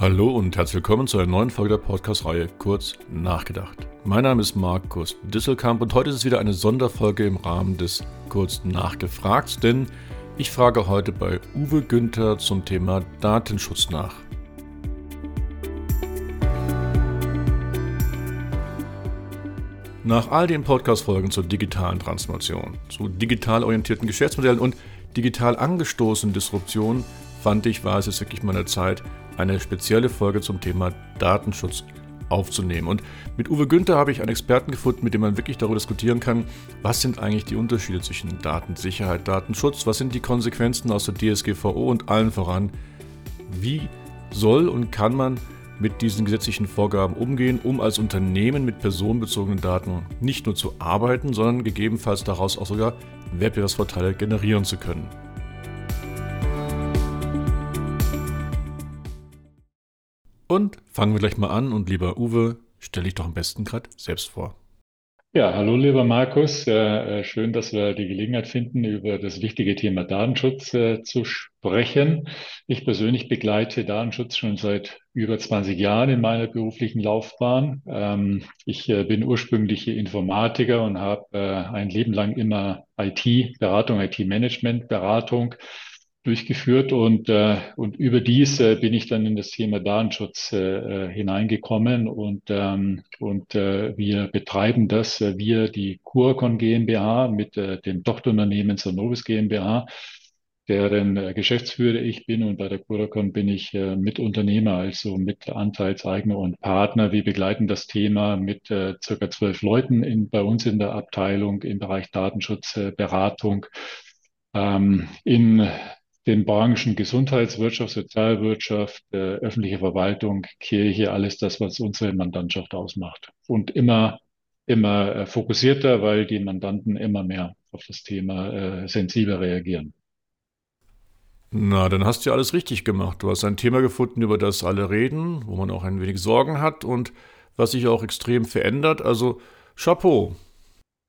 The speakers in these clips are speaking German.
Hallo und herzlich willkommen zu einer neuen Folge der Podcast-Reihe Kurz Nachgedacht. Mein Name ist Markus Disselkamp und heute ist es wieder eine Sonderfolge im Rahmen des Kurz Nachgefragt, denn ich frage heute bei Uwe Günther zum Thema Datenschutz nach. Nach all den Podcast-Folgen zur digitalen Transformation, zu digital orientierten Geschäftsmodellen und digital angestoßenen Disruptionen fand ich, war es jetzt wirklich mal eine Zeit, eine spezielle Folge zum Thema Datenschutz aufzunehmen. Und mit Uwe Günther habe ich einen Experten gefunden, mit dem man wirklich darüber diskutieren kann, was sind eigentlich die Unterschiede zwischen Datensicherheit, Datenschutz, was sind die Konsequenzen aus der DSGVO und allen voran, wie soll und kann man mit diesen gesetzlichen Vorgaben umgehen, um als Unternehmen mit personenbezogenen Daten nicht nur zu arbeiten, sondern gegebenenfalls daraus auch sogar Wettbewerbsvorteile generieren zu können. Und fangen wir gleich mal an und lieber Uwe, stell dich doch am besten gerade selbst vor. Ja, hallo lieber Markus. Äh, schön, dass wir die Gelegenheit finden, über das wichtige Thema Datenschutz äh, zu sprechen. Ich persönlich begleite Datenschutz schon seit über 20 Jahren in meiner beruflichen Laufbahn. Ähm, ich äh, bin ursprünglich Informatiker und habe ein Leben lang immer IT-Beratung, IT-Management-Beratung durchgeführt und, äh, und überdies äh, bin ich dann in das Thema Datenschutz äh, äh, hineingekommen und, ähm, und äh, wir betreiben das, äh, wir die Curcon GmbH mit äh, dem Tochterunternehmen Sanovis GmbH, deren äh, Geschäftsführer ich bin und bei der Curacon bin ich äh, Mitunternehmer, also mit Anteilseigner und Partner. Wir begleiten das Thema mit äh, circa zwölf Leuten in, bei uns in der Abteilung im Bereich Datenschutzberatung. Äh, ähm, in den Branchen Gesundheitswirtschaft, Sozialwirtschaft, äh, öffentliche Verwaltung, Kirche, alles das, was unsere Mandantschaft ausmacht. Und immer, immer äh, fokussierter, weil die Mandanten immer mehr auf das Thema äh, sensibler reagieren. Na, dann hast du ja alles richtig gemacht. Du hast ein Thema gefunden, über das alle reden, wo man auch ein wenig Sorgen hat und was sich auch extrem verändert. Also Chapeau.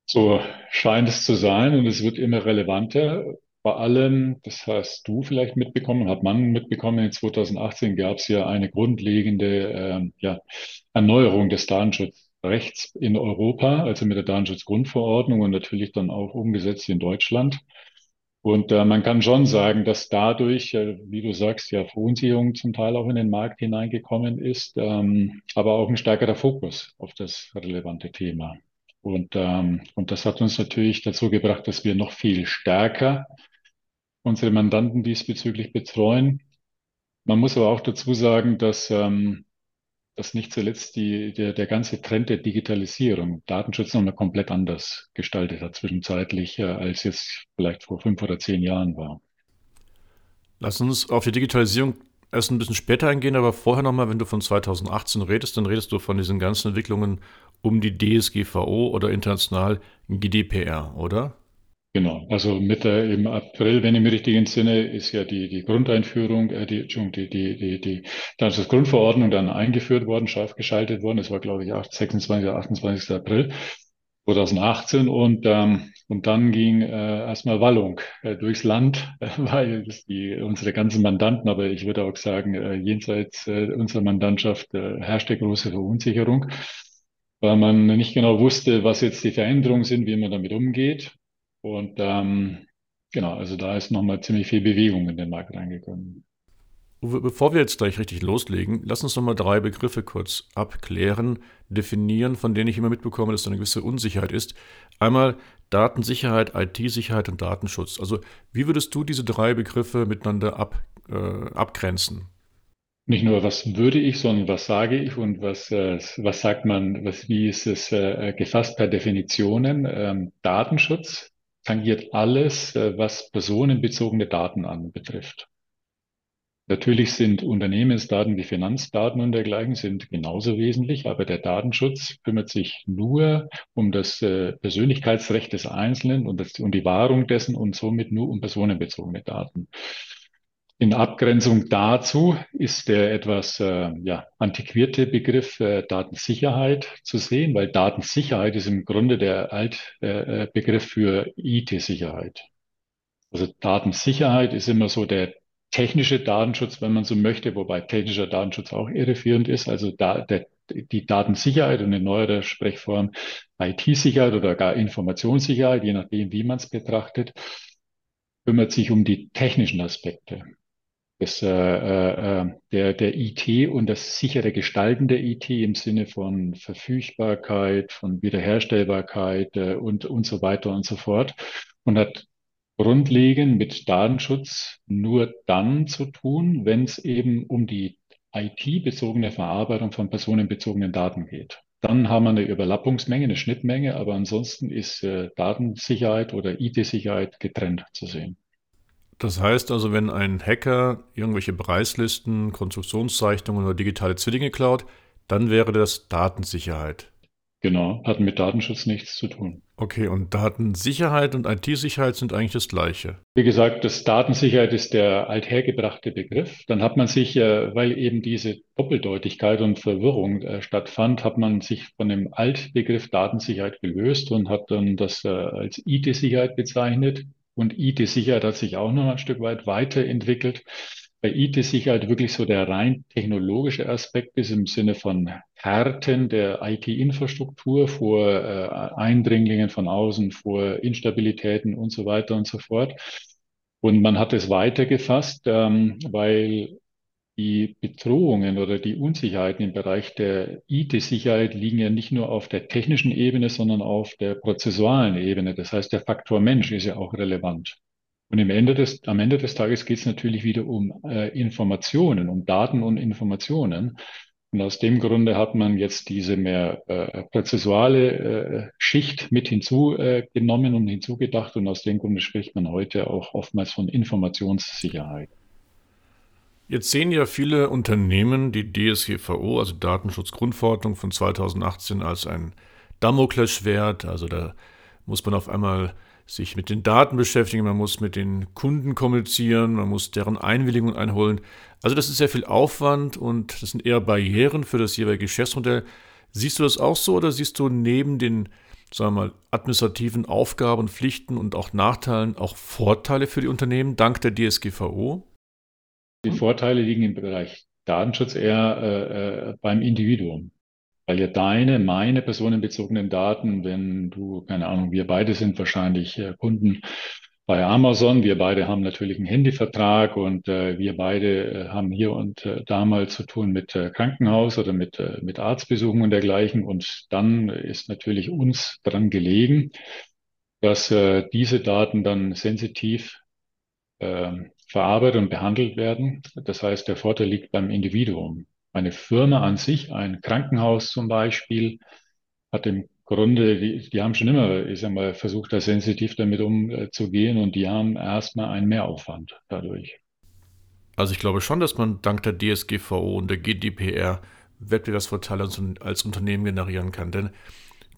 So scheint es zu sein und es wird immer relevanter. Vor allem, das hast du vielleicht mitbekommen, hat man mitbekommen, in 2018 gab es ja eine grundlegende äh, ja, Erneuerung des Datenschutzrechts in Europa, also mit der Datenschutzgrundverordnung und natürlich dann auch umgesetzt in Deutschland. Und äh, man kann schon sagen, dass dadurch, äh, wie du sagst, ja Verunsicherung zum Teil auch in den Markt hineingekommen ist, ähm, aber auch ein stärkerer Fokus auf das relevante Thema. Und, ähm, und das hat uns natürlich dazu gebracht, dass wir noch viel stärker unsere Mandanten diesbezüglich betreuen. Man muss aber auch dazu sagen, dass, ähm, dass nicht zuletzt die, der, der ganze Trend der Digitalisierung Datenschutz nochmal komplett anders gestaltet hat, zwischenzeitlich, äh, als jetzt vielleicht vor fünf oder zehn Jahren war. Lass uns auf die Digitalisierung erst ein bisschen später eingehen, aber vorher nochmal, wenn du von 2018 redest, dann redest du von diesen ganzen Entwicklungen um die DSGVO oder international GDPR, oder? Genau, also Mitte im April, wenn ich mich richtig entsinne, ist ja die, die Grundeinführung, äh, die, die, die, die, die Datenschutzgrundverordnung dann eingeführt worden, scharf geschaltet worden. Das war, glaube ich, 26. oder 28. April 2018 und, ähm, und dann ging äh, erstmal Wallung äh, durchs Land, äh, weil die, unsere ganzen Mandanten, aber ich würde auch sagen, äh, jenseits äh, unserer Mandantschaft äh, herrschte große Verunsicherung, weil man nicht genau wusste, was jetzt die Veränderungen sind, wie man damit umgeht. Und ähm, genau, also da ist nochmal ziemlich viel Bewegung in den Markt reingekommen. Bevor wir jetzt gleich richtig loslegen, lass uns noch mal drei Begriffe kurz abklären, definieren, von denen ich immer mitbekomme, dass da eine gewisse Unsicherheit ist. Einmal Datensicherheit, IT-Sicherheit und Datenschutz. Also wie würdest du diese drei Begriffe miteinander ab, äh, abgrenzen? Nicht nur, was würde ich, sondern was sage ich und was, äh, was sagt man, was, wie ist es äh, gefasst per Definitionen? Ähm, Datenschutz tangiert alles, äh, was personenbezogene Daten anbetrifft. Natürlich sind Unternehmensdaten wie Finanzdaten und dergleichen sind genauso wesentlich, aber der Datenschutz kümmert sich nur um das äh, Persönlichkeitsrecht des Einzelnen und, das, um die Wahrung dessen und somit nur um personenbezogene Daten. In Abgrenzung dazu ist der etwas äh, ja, antiquierte Begriff äh, Datensicherheit zu sehen, weil Datensicherheit ist im Grunde der Altbegriff äh, für IT-Sicherheit. Also Datensicherheit ist immer so der technische Datenschutz, wenn man so möchte, wobei technischer Datenschutz auch irreführend ist. Also da, der, die Datensicherheit und in neuerer Sprechform IT-Sicherheit oder gar Informationssicherheit, je nachdem, wie man es betrachtet, kümmert sich um die technischen Aspekte das, äh, äh, der, der IT und das sichere Gestalten der IT im Sinne von Verfügbarkeit, von Wiederherstellbarkeit äh, und, und so weiter und so fort und hat grundlegend mit Datenschutz nur dann zu tun, wenn es eben um die IT-bezogene Verarbeitung von personenbezogenen Daten geht. Dann haben wir eine Überlappungsmenge, eine Schnittmenge, aber ansonsten ist äh, Datensicherheit oder IT-Sicherheit getrennt zu sehen. Das heißt also, wenn ein Hacker irgendwelche Preislisten, Konstruktionszeichnungen oder digitale Zwillinge klaut, dann wäre das Datensicherheit. Genau, hat mit Datenschutz nichts zu tun. Okay, und Datensicherheit und IT-Sicherheit sind eigentlich das gleiche. Wie gesagt, das Datensicherheit ist der althergebrachte Begriff. Dann hat man sich, äh, weil eben diese Doppeldeutigkeit und Verwirrung äh, stattfand, hat man sich von dem Altbegriff Datensicherheit gelöst und hat dann das äh, als IT-Sicherheit bezeichnet. Und IT-Sicherheit hat sich auch noch ein Stück weit weiterentwickelt. Bei IT-Sicherheit wirklich so der rein technologische Aspekt ist im Sinne von Härten der IT-Infrastruktur vor äh, Eindringlingen von außen, vor Instabilitäten und so weiter und so fort. Und man hat es weitergefasst, ähm, weil die Bedrohungen oder die Unsicherheiten im Bereich der IT-Sicherheit liegen ja nicht nur auf der technischen Ebene, sondern auf der prozessualen Ebene. Das heißt, der Faktor Mensch ist ja auch relevant. Und Ende des, am Ende des Tages geht es natürlich wieder um äh, Informationen, um Daten und Informationen. Und aus dem Grunde hat man jetzt diese mehr äh, prozessuale äh, Schicht mit hinzugenommen äh, und hinzugedacht. Und aus dem Grunde spricht man heute auch oftmals von Informationssicherheit. Jetzt sehen ja viele Unternehmen die DSGVO, also Datenschutzgrundverordnung von 2018, als ein Damoklesschwert. Also da muss man auf einmal sich mit den Daten beschäftigen, man muss mit den Kunden kommunizieren, man muss deren Einwilligung einholen. Also das ist sehr viel Aufwand und das sind eher Barrieren für das jeweilige Geschäftsmodell. Siehst du das auch so oder siehst du neben den sagen wir mal, administrativen Aufgaben, Pflichten und auch Nachteilen auch Vorteile für die Unternehmen dank der DSGVO? Die Vorteile liegen im Bereich Datenschutz eher äh, äh, beim Individuum. Weil ja deine, meine personenbezogenen Daten, wenn du, keine Ahnung, wir beide sind wahrscheinlich äh, Kunden bei Amazon, wir beide haben natürlich einen Handyvertrag und äh, wir beide äh, haben hier und äh, da mal zu tun mit Krankenhaus oder mit, mit Arztbesuchen und dergleichen. Und dann ist natürlich uns dran gelegen, dass diese Daten dann sensitiv äh, verarbeitet und behandelt werden. Das heißt, der Vorteil liegt beim Individuum. Eine Firma an sich, ein Krankenhaus zum Beispiel, hat im Grunde, die, die haben schon immer, ich sag mal, versucht, da sensitiv damit umzugehen und die haben erstmal einen Mehraufwand dadurch. Also ich glaube schon, dass man dank der DSGVO und der GDPR Wettbewerbsvorteile als Unternehmen generieren kann. Denn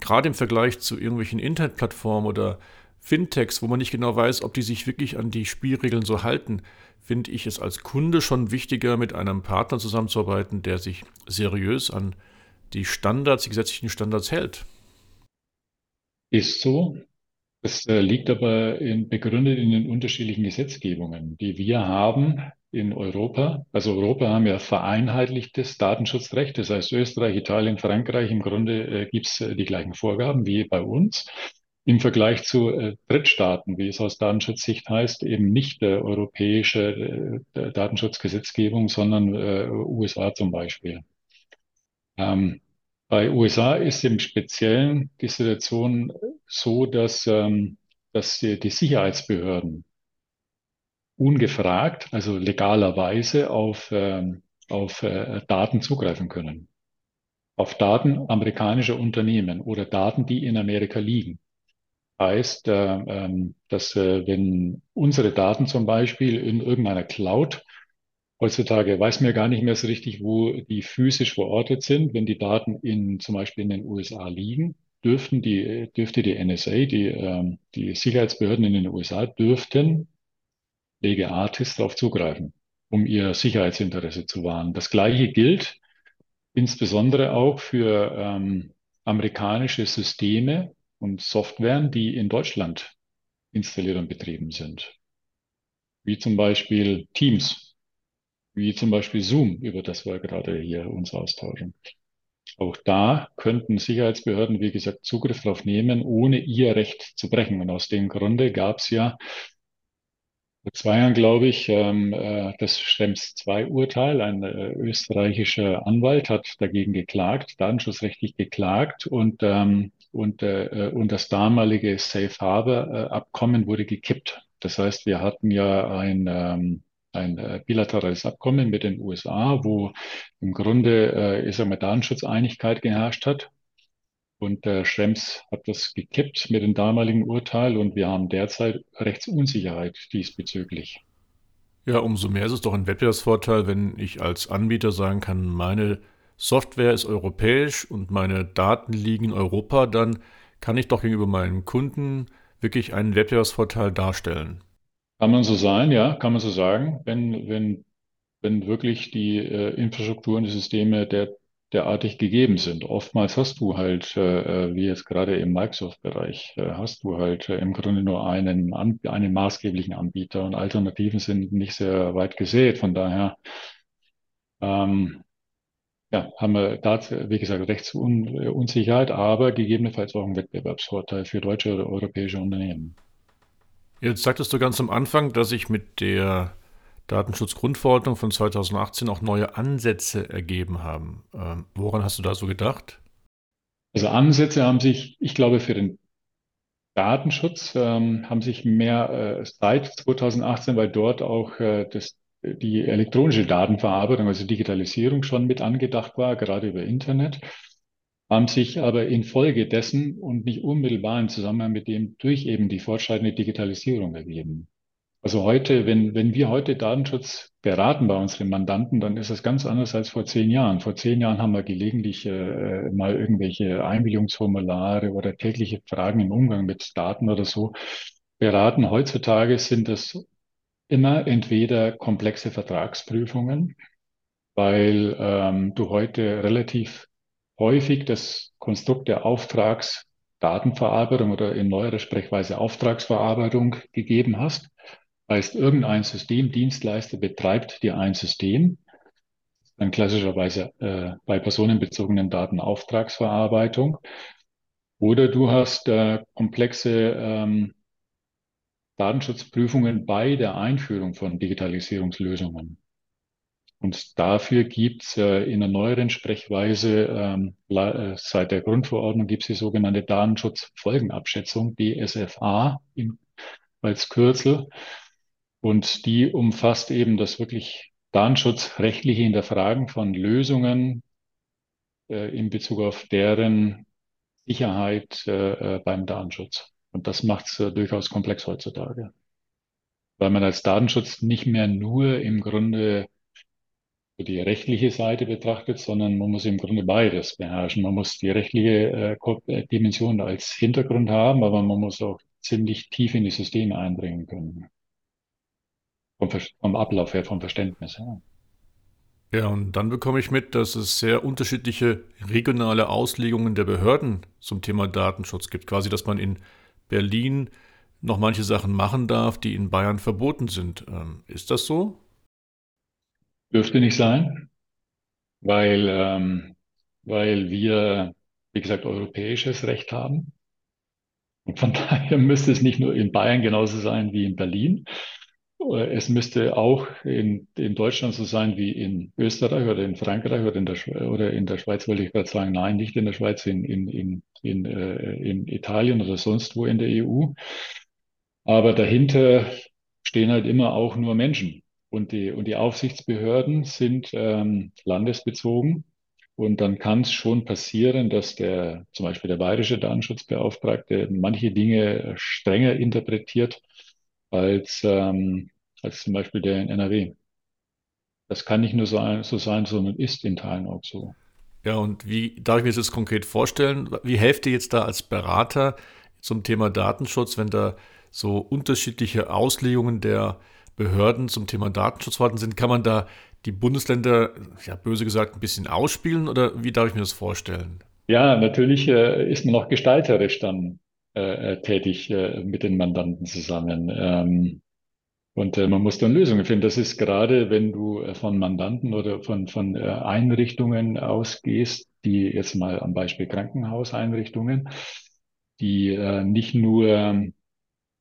gerade im Vergleich zu irgendwelchen Internetplattformen oder Fintechs, wo man nicht genau weiß, ob die sich wirklich an die Spielregeln so halten, finde ich es als Kunde schon wichtiger, mit einem Partner zusammenzuarbeiten, der sich seriös an die Standards, die gesetzlichen Standards hält. Ist so. Das äh, liegt aber in, begründet in den unterschiedlichen Gesetzgebungen, die wir haben in Europa. Also Europa haben ja vereinheitlichtes Datenschutzrecht. Das heißt, Österreich, Italien, Frankreich, im Grunde äh, gibt es äh, die gleichen Vorgaben wie bei uns im Vergleich zu äh, Drittstaaten, wie es aus Datenschutzsicht heißt, eben nicht der europäische äh, Datenschutzgesetzgebung, sondern äh, USA zum Beispiel. Ähm, bei USA ist im Speziellen die Situation so, dass, ähm, dass die, die Sicherheitsbehörden ungefragt, also legalerweise auf, ähm, auf äh, Daten zugreifen können. Auf Daten amerikanischer Unternehmen oder Daten, die in Amerika liegen heißt, äh, ähm, dass äh, wenn unsere Daten zum Beispiel in irgendeiner Cloud, heutzutage weiß man ja gar nicht mehr so richtig, wo die physisch verortet sind, wenn die Daten in zum Beispiel in den USA liegen, dürften die, dürfte die NSA, die, ähm, die Sicherheitsbehörden in den USA, dürften Lege Artis darauf zugreifen, um ihr Sicherheitsinteresse zu wahren. Das Gleiche gilt insbesondere auch für ähm, amerikanische Systeme, und Softwaren, die in Deutschland installiert und betrieben sind. wie zum Beispiel Teams, wie zum Beispiel Zoom, über das wir gerade hier uns austauschen. Auch da könnten Sicherheitsbehörden, wie gesagt, Zugriff darauf nehmen, ohne ihr Recht zu brechen. Und aus dem Grunde gab es ja vor zwei Jahren, glaube ich, ähm, äh, das Schrems II-Urteil. Ein äh, österreichischer Anwalt hat dagegen geklagt, datenschutzrechtlich geklagt und, ähm, und, äh, und das damalige Safe Harbor-Abkommen wurde gekippt. Das heißt, wir hatten ja ein, ähm, ein äh, bilaterales Abkommen mit den USA, wo im Grunde, äh, ich mal, Datenschutzeinigkeit geherrscht hat. Und der Schrems hat das gekippt mit dem damaligen Urteil und wir haben derzeit Rechtsunsicherheit diesbezüglich. Ja, umso mehr ist es doch ein Wettbewerbsvorteil, wenn ich als Anbieter sagen kann, meine Software ist europäisch und meine Daten liegen in Europa, dann kann ich doch gegenüber meinen Kunden wirklich einen Wettbewerbsvorteil darstellen. Kann man so sein, ja, kann man so sagen, wenn, wenn, wenn wirklich die äh, Infrastrukturen, die Systeme der, derartig gegeben sind. Oftmals hast du halt, äh, äh wie jetzt gerade im Microsoft-Bereich, äh, hast du halt äh, im Grunde nur einen, einen maßgeblichen Anbieter und Alternativen sind nicht sehr weit gesät. Von daher ähm, ja, haben wir da, wie gesagt, Rechtsunsicherheit, aber gegebenenfalls auch einen Wettbewerbsvorteil für deutsche oder europäische Unternehmen. Jetzt sagtest du ganz am Anfang, dass sich mit der Datenschutzgrundverordnung von 2018 auch neue Ansätze ergeben haben. Ähm, woran hast du da so gedacht? Also Ansätze haben sich, ich glaube, für den Datenschutz ähm, haben sich mehr äh, seit 2018, weil dort auch äh, das, die elektronische Datenverarbeitung, also Digitalisierung schon mit angedacht war, gerade über Internet haben sich aber infolgedessen und nicht unmittelbar im Zusammenhang mit dem durch eben die fortschreitende Digitalisierung ergeben. Also heute, wenn, wenn wir heute Datenschutz beraten bei unseren Mandanten, dann ist das ganz anders als vor zehn Jahren. Vor zehn Jahren haben wir gelegentlich äh, mal irgendwelche Einwilligungsformulare oder tägliche Fragen im Umgang mit Daten oder so beraten. Heutzutage sind es immer entweder komplexe Vertragsprüfungen, weil ähm, du heute relativ häufig das Konstrukt der Auftragsdatenverarbeitung oder in neuerer Sprechweise Auftragsverarbeitung gegeben hast. Heißt, irgendein Systemdienstleister betreibt dir ein System, dann klassischerweise äh, bei personenbezogenen Daten Auftragsverarbeitung. Oder du hast äh, komplexe ähm, Datenschutzprüfungen bei der Einführung von Digitalisierungslösungen. Und dafür gibt es äh, in einer neueren Sprechweise, ähm, äh, seit der Grundverordnung gibt es die sogenannte Datenschutzfolgenabschätzung, DSFA als Kürzel. Und die umfasst eben das wirklich datenschutzrechtliche Hinterfragen von Lösungen äh, in Bezug auf deren Sicherheit beim Datenschutz. Und das macht es äh, durchaus komplex heutzutage. Weil man als Datenschutz nicht mehr nur im Grunde die rechtliche Seite betrachtet, sondern man muss im Grunde beides beherrschen. Man muss die rechtliche äh, äh, Dimension als Hintergrund haben, aber man muss auch ziemlich tief in die Systeme einbringen können. Vom, vom Ablauf her, vom Verständnis her. Ja, und dann bekomme ich mit, dass es sehr unterschiedliche regionale Auslegungen der Behörden zum Thema Datenschutz gibt. Quasi, dass man in Berlin noch manche Sachen machen darf, die in Bayern verboten sind. Ähm, ist das so? Dürfte nicht sein, weil, ähm, weil wir, wie gesagt, europäisches Recht haben. Und von daher müsste es nicht nur in Bayern genauso sein wie in Berlin. Es müsste auch in, in Deutschland so sein wie in Österreich oder in Frankreich oder in der, oder in der Schweiz, wollte ich gerade sagen, nein, nicht in der Schweiz, in, in, in, in, äh, in Italien oder sonst wo in der EU. Aber dahinter stehen halt immer auch nur Menschen. Und die, und die Aufsichtsbehörden sind ähm, landesbezogen. Und dann kann es schon passieren, dass der, zum Beispiel der bayerische Datenschutzbeauftragte manche Dinge strenger interpretiert als, ähm, als zum Beispiel der in NRW. Das kann nicht nur so, so sein, sondern ist in Teilen auch so. Ja, und wie darf ich mir das jetzt konkret vorstellen? Wie helft ihr jetzt da als Berater zum Thema Datenschutz, wenn da so unterschiedliche Auslegungen der Behörden zum Thema Datenschutz vorhanden sind, kann man da die Bundesländer, ja böse gesagt, ein bisschen ausspielen oder wie darf ich mir das vorstellen? Ja, natürlich äh, ist man noch gestalterisch dann äh, äh tätig äh, mit den Mandanten zusammen. Ähm, Und äh, man muss dann Lösungen finden. Das ist gerade, wenn du äh, von Mandanten oder von, von äh, Einrichtungen ausgehst, die jetzt mal am Beispiel Krankenhauseinrichtungen, die äh, nicht nur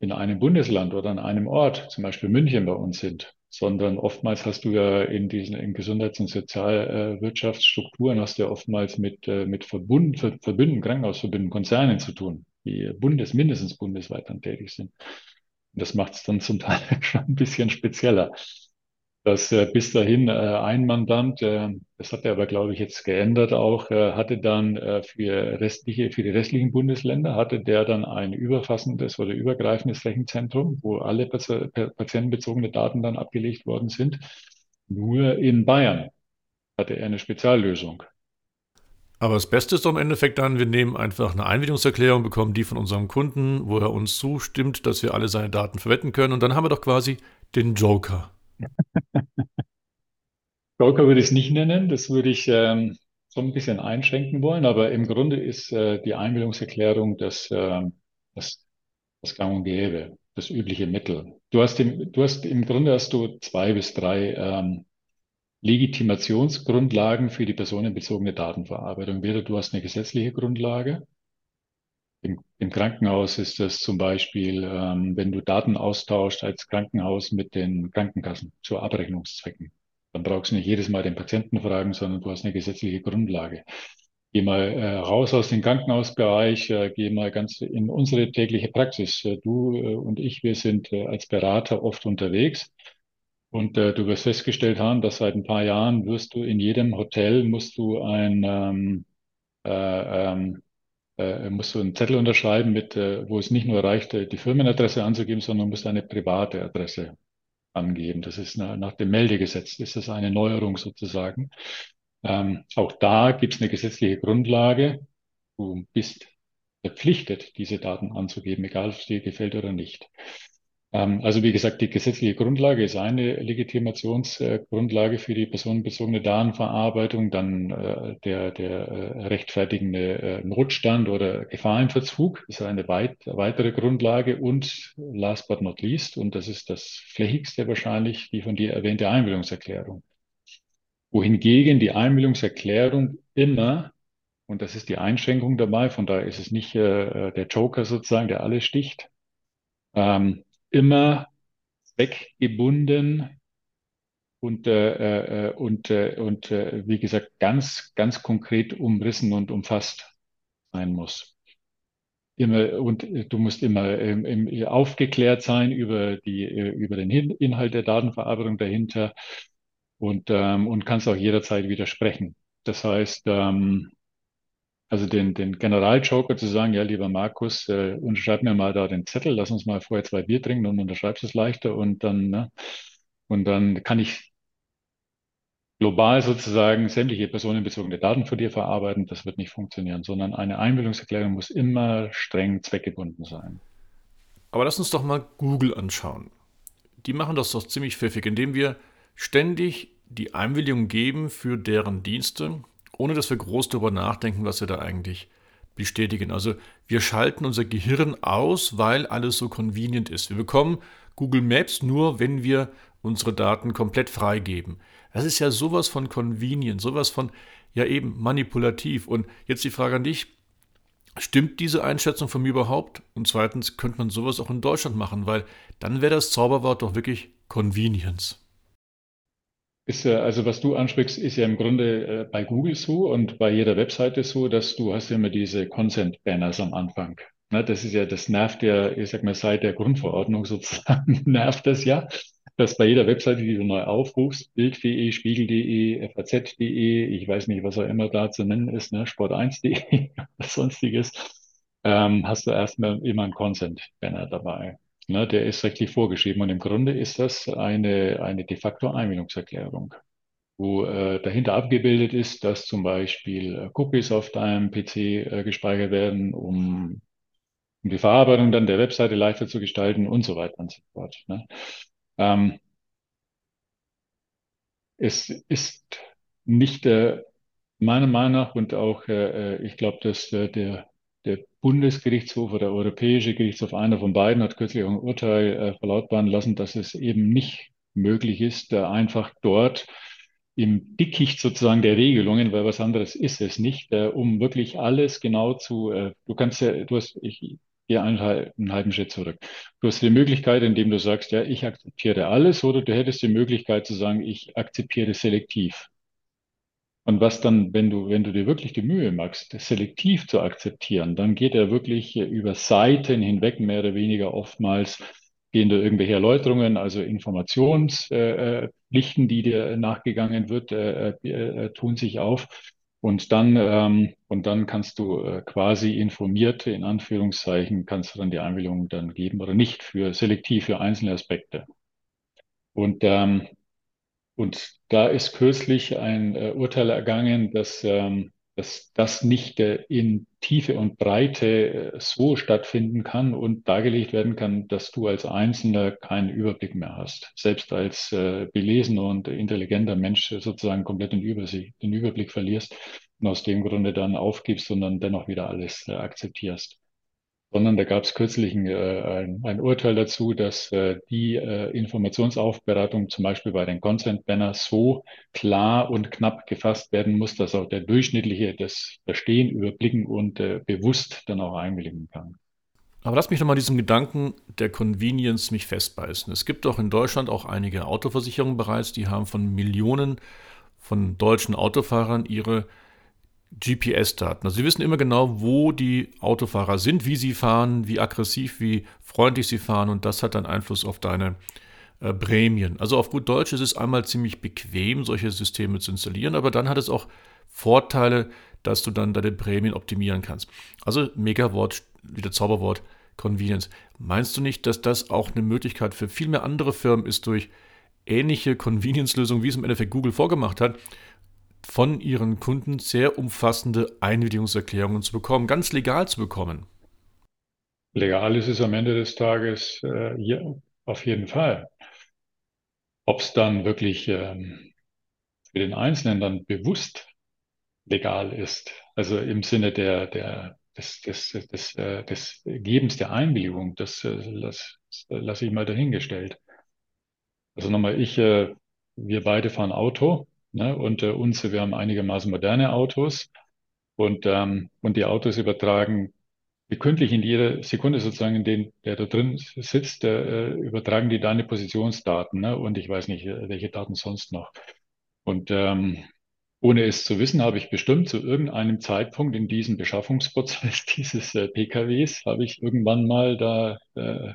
in einem Bundesland oder an einem Ort, zum Beispiel München bei uns sind, sondern oftmals hast du ja in diesen in Gesundheits- und Sozialwirtschaftsstrukturen hast du ja oftmals mit, äh, mit Verbund, Verbünden, Krankenhausverbünden, Konzernen zu tun, die bundes, mindestens bundesweit dann tätig sind. Das macht es dann zum Teil schon ein bisschen spezieller. Dass äh, bis dahin äh, ein Mandant, äh, das hat er aber, glaube ich, jetzt geändert auch, äh, hatte dann äh, für restliche, für die restlichen Bundesländer, hatte der dann ein überfassendes oder übergreifendes Rechenzentrum, wo alle patientenbezogene Daten dann abgelegt worden sind. Nur in Bayern hatte er eine Speziallösung. Aber das Beste ist doch im Endeffekt dann, wir nehmen einfach eine Einwilligungserklärung, bekommen die von unserem Kunden, wo er uns zustimmt, dass wir alle seine Daten verwenden können. Und dann haben wir doch quasi den Joker. Joker würde ich es nicht nennen. Das würde ich ähm, so ein bisschen einschränken wollen. Aber im Grunde ist äh, die Einwilligungserklärung das, äh, das, das Gang und Gäbe, das übliche Mittel. Du hast im, du hast im Grunde hast du zwei bis drei ähm, Legitimationsgrundlagen für die personenbezogene Datenverarbeitung. Weder du hast eine gesetzliche Grundlage. Im, im Krankenhaus ist das zum Beispiel, ähm, wenn du Daten austauscht als Krankenhaus mit den Krankenkassen zu Abrechnungszwecken. Dann brauchst du nicht jedes Mal den Patienten fragen, sondern du hast eine gesetzliche Grundlage. Geh mal äh, raus aus dem Krankenhausbereich, äh, geh mal ganz in unsere tägliche Praxis. Äh, du äh, und ich, wir sind äh, als Berater oft unterwegs und äh, du wirst festgestellt haben, dass seit ein paar Jahren wirst du in jedem Hotel musst du ein ähm, äh, ähm, äh, musst du einen Zettel unterschreiben, mit, äh, wo es nicht nur reicht, äh, die Firmenadresse anzugeben, sondern musst eine private Adresse angeben. Das ist nach, nach dem Meldegesetz, ist das eine Neuerung sozusagen. Ähm, auch da gibt es eine gesetzliche Grundlage. Du bist verpflichtet, diese Daten anzugeben, egal ob es dir gefällt oder nicht. Ähm, also wie gesagt, die gesetzliche Grundlage ist eine Legitimationsgrundlage für die personenbezogene Datenverarbeitung, dann äh, der, der äh, rechtfertigende äh, Notstand oder Gefahrenverzug ist eine weit, weitere Grundlage und last but not least, und das ist das flächigste wahrscheinlich, die von dir erwähnte Einwilligungserklärung. Wohingegen die Einwilligungserklärung immer und das ist die Einschränkung dabei, von daher ist es nicht äh, der Joker sozusagen, der alles sticht, ähm, immer zweckgebunden und, äh, äh, und, äh, und äh, wie gesagt, ganz, ganz konkret umrissen und umfasst sein muss. Immer, und du musst immer ähm, im, aufgeklärt sein über die, äh, über den Inhalt der Datenverarbeitung dahinter und, ähm, und kannst auch jederzeit widersprechen. Das heißt, ähm, also den, den Generaljoker zu sagen, ja, lieber Markus, äh, unterschreib mir mal da den Zettel, lass uns mal vorher zwei Bier trinken und unterschreibst es leichter und dann, ne, und dann kann ich global sozusagen sämtliche personenbezogene Daten für dir verarbeiten. Das wird nicht funktionieren, sondern eine Einwilligungserklärung muss immer streng zweckgebunden sein. Aber lass uns doch mal Google anschauen. Die machen das doch ziemlich pfiffig, indem wir ständig die Einwilligung geben für deren Dienste ohne dass wir groß darüber nachdenken, was wir da eigentlich bestätigen. Also wir schalten unser Gehirn aus, weil alles so convenient ist. Wir bekommen Google Maps nur, wenn wir unsere Daten komplett freigeben. Das ist ja sowas von convenient, sowas von ja eben manipulativ. Und jetzt die Frage an dich, stimmt diese Einschätzung von mir überhaupt? Und zweitens, könnte man sowas auch in Deutschland machen, weil dann wäre das Zauberwort doch wirklich Convenience. Ist ja, also was du ansprichst, ist ja im Grunde äh, bei Google so und bei jeder Webseite so, dass du hast ja immer diese Consent-Banners am Anfang. Ne, das ist ja, das nervt ja, ich sag mal, seit der Grundverordnung sozusagen, nervt das ja, dass bei jeder Webseite, die du neu aufrufst, Bild.de, Spiegel.de, FAZ.de, ich weiß nicht, was auch immer da zu nennen ist, ne, Sport1.de, was sonstiges, ähm, hast du erstmal immer einen Consent-Banner dabei. Ne, der ist rechtlich vorgeschrieben und im Grunde ist das eine, eine de facto Einwilligungserklärung, wo äh, dahinter abgebildet ist, dass zum Beispiel äh, Cookies auf deinem PC äh, gespeichert werden, um, um die Verarbeitung dann der Webseite leichter zu gestalten und so weiter und so fort. Ne? Ähm, es ist nicht äh, meiner Meinung nach und auch, äh, äh ich glaube, dass der Bundesgerichtshof oder der Europäische Gerichtshof, einer von beiden, hat kürzlich auch ein Urteil äh, verlautbaren lassen, dass es eben nicht möglich ist, äh, einfach dort im Dickicht sozusagen der Regelungen, weil was anderes ist es nicht, äh, um wirklich alles genau zu, äh, du kannst ja, du hast, ich gehe einen, einen halben Schritt zurück. Du hast die Möglichkeit, indem du sagst, ja, ich akzeptiere alles, oder du hättest die Möglichkeit zu sagen, ich akzeptiere selektiv. Und was dann, wenn du, wenn du dir wirklich die Mühe machst, selektiv zu akzeptieren, dann geht er wirklich über Seiten hinweg, mehr oder weniger oftmals gehen da irgendwelche Erläuterungen, also Informationspflichten, die dir nachgegangen wird, äh, äh, tun sich auf. Und dann, ähm, und dann kannst du äh, quasi informierte, in Anführungszeichen, kannst du dann die Einwilligung dann geben oder nicht für selektiv für einzelne Aspekte. Und ähm, und da ist kürzlich ein äh, Urteil ergangen, dass, ähm, dass das nicht äh, in Tiefe und Breite äh, so stattfinden kann und dargelegt werden kann, dass du als Einzelner keinen Überblick mehr hast. Selbst als äh, belesener und intelligenter Mensch sozusagen komplett den, Übersicht, den Überblick verlierst und aus dem Grunde dann aufgibst und dann dennoch wieder alles äh, akzeptierst sondern da gab es kürzlich ein, äh, ein, ein, Urteil dazu, dass äh, die äh, Informationsaufbereitung zum Beispiel bei den Consent-Banner so klar und knapp gefasst werden muss, dass auch der Durchschnittliche das verstehen, überblicken und äh, bewusst dann auch einwilligen kann. Aber lass mich nochmal diesen Gedanken der Convenience mich festbeißen. Es gibt doch in Deutschland auch einige Autoversicherungen bereits, die haben von Millionen von deutschen Autofahrern ihre GPS-Daten. Also sie wissen immer genau, wo die Autofahrer sind, wie sie fahren, wie aggressiv, wie freundlich sie fahren und das hat dann Einfluss auf deine äh, Prämien. Also auf gut Deutsch ist es einmal ziemlich bequem, solche Systeme zu installieren, aber dann hat es auch Vorteile, dass du dann deine Prämien optimieren kannst. Also Megawort, wieder Zauberwort, Convenience. Meinst du nicht, dass das auch eine Möglichkeit für viel mehr andere Firmen ist, durch ähnliche Convenience-Lösungen, wie es im Endeffekt Google vorgemacht hat, von ihren Kunden sehr umfassende Einwilligungserklärungen zu bekommen, ganz legal zu bekommen. Legal ist es am Ende des Tages äh, ja, auf jeden Fall. Ob es dann wirklich ähm, für den Einzelnen dann bewusst legal ist, also im Sinne der, der, des, des, des, äh, des Gebens der Einwilligung, das äh, lasse lass ich mal dahingestellt. Also nochmal, ich, äh, wir beide fahren Auto Ne? Und äh, uns, wir haben einigermaßen moderne Autos und, ähm, und die Autos übertragen sekündlich in jeder Sekunde sozusagen, in den der da drin sitzt, äh, übertragen die deine Positionsdaten ne? und ich weiß nicht, äh, welche Daten sonst noch. Und ähm, ohne es zu wissen, habe ich bestimmt zu irgendeinem Zeitpunkt in diesem Beschaffungsprozess dieses äh, PKWs, habe ich irgendwann mal da äh,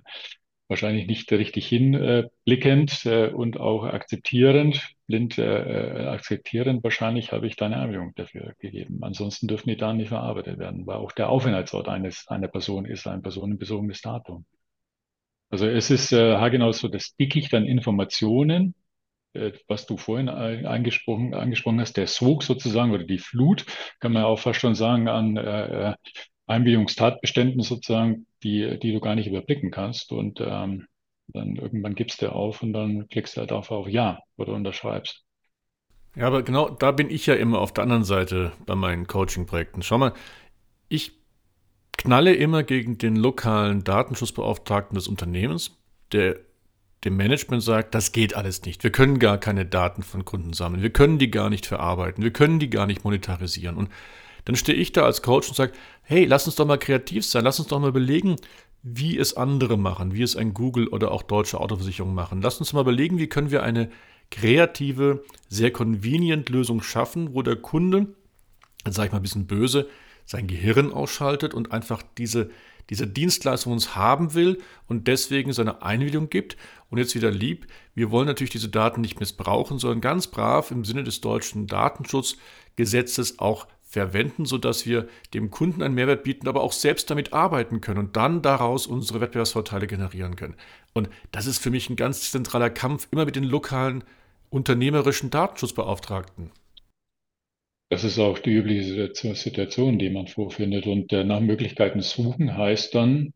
wahrscheinlich nicht richtig hinblickend äh, und auch akzeptierend, blind äh, akzeptierend wahrscheinlich habe ich da eine Einwilligung dafür gegeben. Ansonsten dürfen die Daten nicht verarbeitet werden, weil auch der Aufenthaltsort eines, einer Person ist ein personenbezogenes Datum. Also es ist äh, genau so das Dickicht an Informationen, äh, was du vorhin angesprochen, angesprochen hast, der Sog sozusagen oder die Flut, kann man auch fast schon sagen, an äh, äh Einwilligungstatbeständen sozusagen, die, die du gar nicht überblicken kannst. Und ähm, dann irgendwann gibst du auf und dann klickst du halt einfach auf Ja oder unterschreibst. Ja, aber genau da bin ich ja immer auf der anderen Seite bei meinen Coaching-Projekten. Schau mal, ich knalle immer gegen den lokalen Datenschutzbeauftragten des Unternehmens, der dem Management sagt, das geht alles nicht. Wir können gar keine Daten von Kunden sammeln. Wir können die gar nicht verarbeiten. Wir können die gar nicht monetarisieren. Und dann stehe ich da als Coach und sage, hey, lass uns doch mal kreativ sein, lass uns doch mal überlegen, wie es andere machen, wie es ein Google oder auch deutsche Autoversicherungen machen. Lass uns mal überlegen, wie können wir eine kreative, sehr convenient Lösung schaffen, wo der Kunde, jetzt sage ich mal ein bisschen böse, sein Gehirn ausschaltet und einfach diese, diese Dienstleistung uns haben will und deswegen seine Einwilligung gibt. Und jetzt wieder lieb, wir wollen natürlich diese Daten nicht missbrauchen, sondern ganz brav im Sinne des deutschen Datenschutzgesetzes auch verwenden, sodass wir dem Kunden einen Mehrwert bieten, aber auch selbst damit arbeiten können und dann daraus unsere Wettbewerbsvorteile generieren können. Und das ist für mich ein ganz zentraler Kampf, immer mit den lokalen unternehmerischen Datenschutzbeauftragten. Das ist auch die übliche Situation, die man vorfindet. Und nach Möglichkeiten suchen heißt dann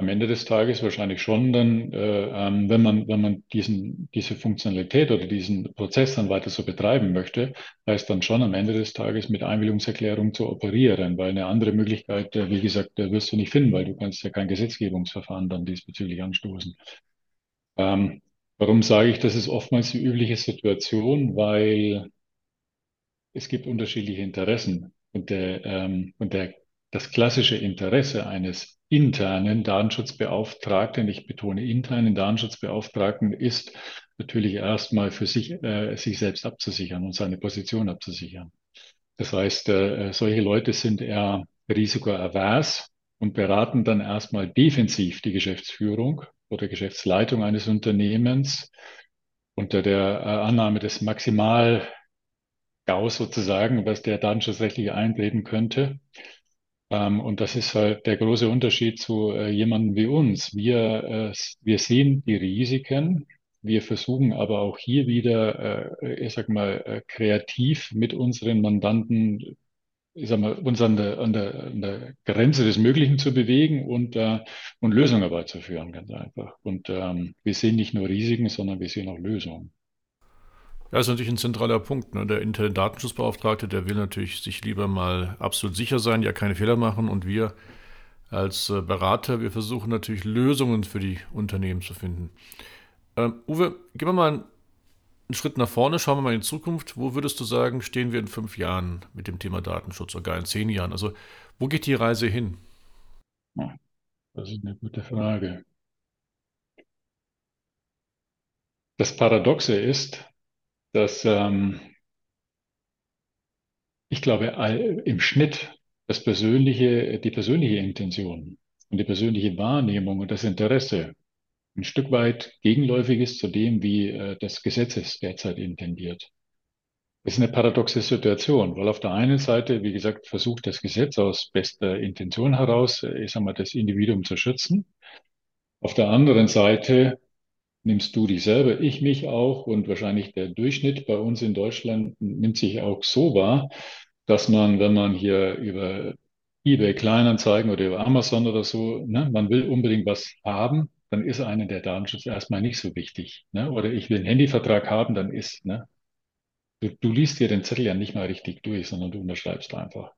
am Ende des Tages wahrscheinlich schon dann, äh, ähm, wenn man, wenn man diesen, diese Funktionalität oder diesen Prozess dann weiter so betreiben möchte, heißt dann schon am Ende des Tages mit Einwilligungserklärung zu operieren, weil eine andere Möglichkeit, äh, wie gesagt, äh, wirst du nicht finden, weil du kannst ja kein Gesetzgebungsverfahren dann diesbezüglich anstoßen. Ähm, warum sage ich, das ist oftmals die übliche Situation, weil es gibt unterschiedliche Interessen und der, ähm, und der, das klassische Interesse eines internen Datenschutzbeauftragten, ich betone internen Datenschutzbeauftragten, ist natürlich erstmal für sich, äh, sich selbst abzusichern und seine Position abzusichern. Das heißt, äh, solche Leute sind eher risikoavers und beraten dann erstmal defensiv die Geschäftsführung oder Geschäftsleitung eines Unternehmens unter der äh, Annahme des Maximal Gaus sozusagen, was der datenschutzrechtlich eintreten könnte. Ähm, und das ist halt der große Unterschied zu äh, jemandem wie uns. Wir, äh, wir sehen die Risiken. Wir versuchen aber auch hier wieder, äh, ich sag mal, äh, kreativ mit unseren Mandanten, ich sag mal, uns an der, an der, an der Grenze des Möglichen zu bewegen und, äh, und Lösungen herbeizuführen, ganz einfach. Und ähm, wir sehen nicht nur Risiken, sondern wir sehen auch Lösungen. Ja, ist natürlich ein zentraler Punkt. Ne? Der interne Datenschutzbeauftragte, der will natürlich sich lieber mal absolut sicher sein, ja keine Fehler machen. Und wir als äh, Berater, wir versuchen natürlich Lösungen für die Unternehmen zu finden. Ähm, Uwe, gehen wir mal einen Schritt nach vorne, schauen wir mal in die Zukunft. Wo würdest du sagen, stehen wir in fünf Jahren mit dem Thema Datenschutz, sogar in zehn Jahren? Also, wo geht die Reise hin? Das ist eine gute Frage. Das Paradoxe ist, dass ähm, ich glaube, all, im Schnitt das persönliche, die persönliche Intention und die persönliche Wahrnehmung und das Interesse ein Stück weit gegenläufig ist zu dem, wie äh, das Gesetz es derzeit intendiert. Das ist eine paradoxe Situation, weil auf der einen Seite, wie gesagt, versucht das Gesetz aus bester Intention heraus, äh, ich sag mal, das Individuum zu schützen. Auf der anderen Seite nimmst du dich selber, ich mich auch und wahrscheinlich der Durchschnitt bei uns in Deutschland nimmt sich auch so wahr, dass man, wenn man hier über eBay Kleinanzeigen oder über Amazon oder so, ne, man will unbedingt was haben, dann ist einem der Datenschutz erstmal nicht so wichtig. Ne? Oder ich will einen Handyvertrag haben, dann ist, ne, du, du liest dir den Zettel ja nicht mal richtig durch, sondern du unterschreibst einfach.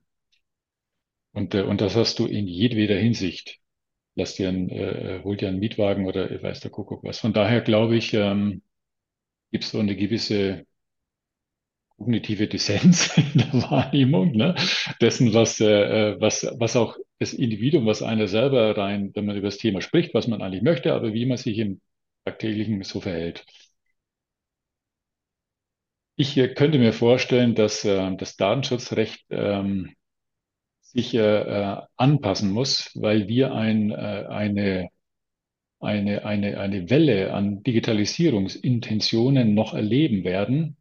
Und, äh, und das hast du in jedweder Hinsicht lass dir einen, äh, hol dir einen Mietwagen oder ich weiß der Kuckuck was. Von daher glaube ich, ähm, gibt es so eine gewisse kognitive Dissens in der Wahrnehmung ne? dessen, was, äh, was, was auch das Individuum, was einer selber rein, wenn man über das Thema spricht, was man eigentlich möchte, aber wie man sich im tagtäglichen so verhält. Ich äh, könnte mir vorstellen, dass äh, das Datenschutzrecht ähm, sich äh, anpassen muss, weil wir ein, äh, eine, eine, eine, eine Welle an Digitalisierungsintentionen noch erleben werden,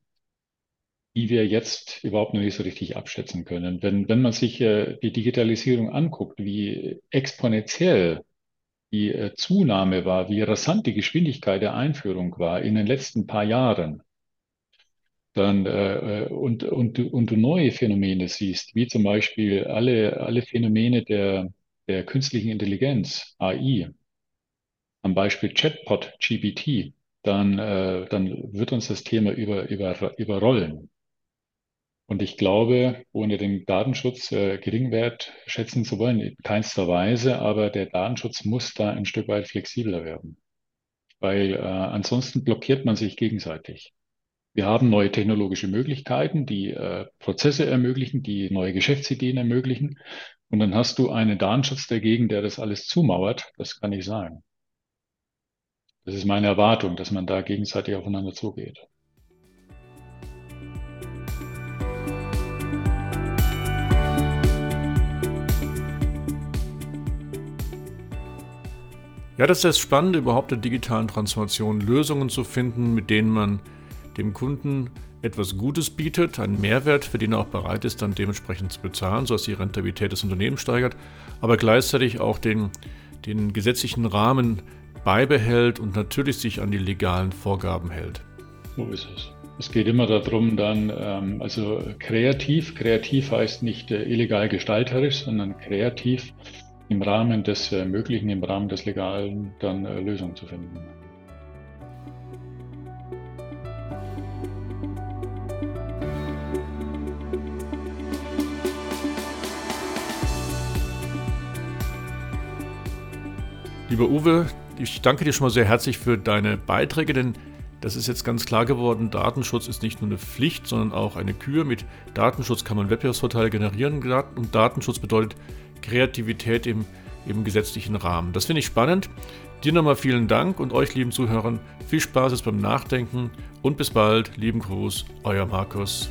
die wir jetzt überhaupt noch nicht so richtig abschätzen können. Wenn, wenn man sich äh, die Digitalisierung anguckt, wie exponentiell die äh, Zunahme war, wie rasant die Geschwindigkeit der Einführung war in den letzten paar Jahren, dann äh, und, und, und du neue Phänomene siehst, wie zum Beispiel alle, alle Phänomene der, der künstlichen Intelligenz, AI, am Beispiel Chatbot, GPT, dann, äh, dann wird uns das Thema über, über, überrollen. Und ich glaube, ohne den Datenschutz äh, geringwert schätzen zu wollen, in keinster Weise, aber der Datenschutz muss da ein Stück weit flexibler werden. Weil äh, ansonsten blockiert man sich gegenseitig. Wir haben neue technologische Möglichkeiten, die äh, Prozesse ermöglichen, die neue Geschäftsideen ermöglichen. Und dann hast du einen Datenschutz dagegen, der das alles zumauert. Das kann ich sagen. Das ist meine Erwartung, dass man da gegenseitig aufeinander zugeht. Ja, das ist das Spannende überhaupt der digitalen Transformation, Lösungen zu finden, mit denen man dem Kunden etwas Gutes bietet, einen Mehrwert, für den er auch bereit ist, dann dementsprechend zu bezahlen, sodass die Rentabilität des Unternehmens steigert, aber gleichzeitig auch den, den gesetzlichen Rahmen beibehält und natürlich sich an die legalen Vorgaben hält. So ist es. Es geht immer darum, dann, ähm, also kreativ, kreativ heißt nicht äh, illegal gestalterisch, sondern kreativ im Rahmen des äh, Möglichen, im Rahmen des Legalen dann äh, Lösungen zu finden. Lieber Uwe, ich danke dir schon mal sehr herzlich für deine Beiträge, denn das ist jetzt ganz klar geworden, Datenschutz ist nicht nur eine Pflicht, sondern auch eine Kür. Mit Datenschutz kann man Wettbewerbsvorteile generieren und Datenschutz bedeutet Kreativität im, im gesetzlichen Rahmen. Das finde ich spannend. Dir nochmal vielen Dank und euch lieben Zuhörern viel Spaß beim Nachdenken und bis bald. Lieben Gruß, euer Markus.